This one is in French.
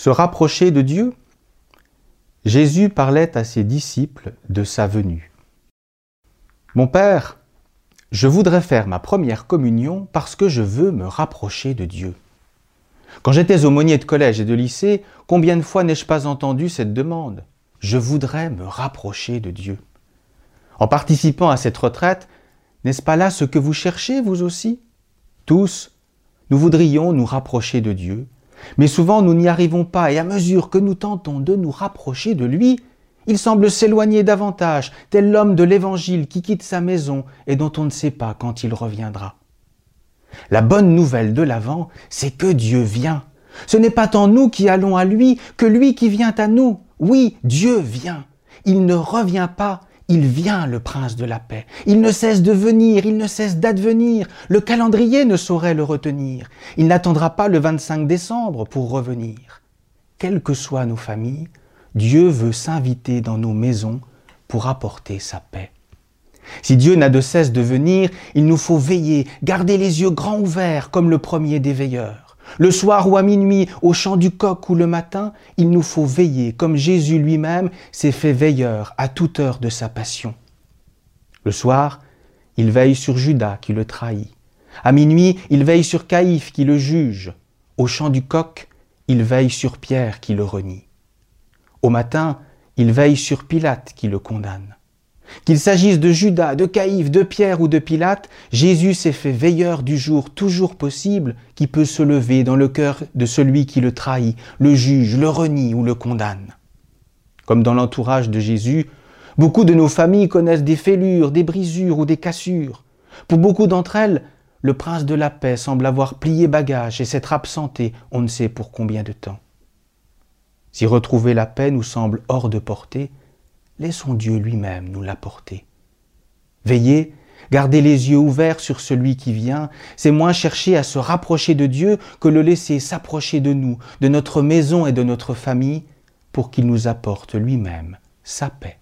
Se rapprocher de Dieu Jésus parlait à ses disciples de sa venue. Mon Père, je voudrais faire ma première communion parce que je veux me rapprocher de Dieu. Quand j'étais aumônier de collège et de lycée, combien de fois n'ai-je pas entendu cette demande? Je voudrais me rapprocher de Dieu. En participant à cette retraite, n'est-ce pas là ce que vous cherchez, vous aussi? Tous, nous voudrions nous rapprocher de Dieu, mais souvent nous n'y arrivons pas, et à mesure que nous tentons de nous rapprocher de lui, il semble s'éloigner davantage, tel l'homme de l'Évangile qui quitte sa maison et dont on ne sait pas quand il reviendra. La bonne nouvelle de l'Avent, c'est que Dieu vient. Ce n'est pas tant nous qui allons à lui que lui qui vient à nous. Oui, Dieu vient. Il ne revient pas, il vient, le prince de la paix. Il ne cesse de venir, il ne cesse d'advenir. Le calendrier ne saurait le retenir. Il n'attendra pas le 25 décembre pour revenir. Quelles que soient nos familles, Dieu veut s'inviter dans nos maisons pour apporter sa paix. Si Dieu n'a de cesse de venir, il nous faut veiller, garder les yeux grands ouverts comme le premier des veilleurs. Le soir ou à minuit, au chant du coq ou le matin, il nous faut veiller, comme Jésus lui-même s'est fait veilleur à toute heure de sa passion. Le soir, il veille sur Judas qui le trahit. À minuit, il veille sur Caïphe qui le juge. Au chant du coq, il veille sur Pierre qui le renie. Au matin, il veille sur Pilate qui le condamne. Qu'il s'agisse de Judas, de Caïphe, de Pierre ou de Pilate, Jésus s'est fait veilleur du jour toujours possible qui peut se lever dans le cœur de celui qui le trahit, le juge, le renie ou le condamne. Comme dans l'entourage de Jésus, beaucoup de nos familles connaissent des fêlures, des brisures ou des cassures. Pour beaucoup d'entre elles, le prince de la paix semble avoir plié bagage et s'être absenté on ne sait pour combien de temps. Si retrouver la paix nous semble hors de portée, laissons Dieu lui-même nous l'apporter. Veillez, gardez les yeux ouverts sur celui qui vient, c'est moins chercher à se rapprocher de Dieu que le laisser s'approcher de nous, de notre maison et de notre famille, pour qu'il nous apporte lui-même sa paix.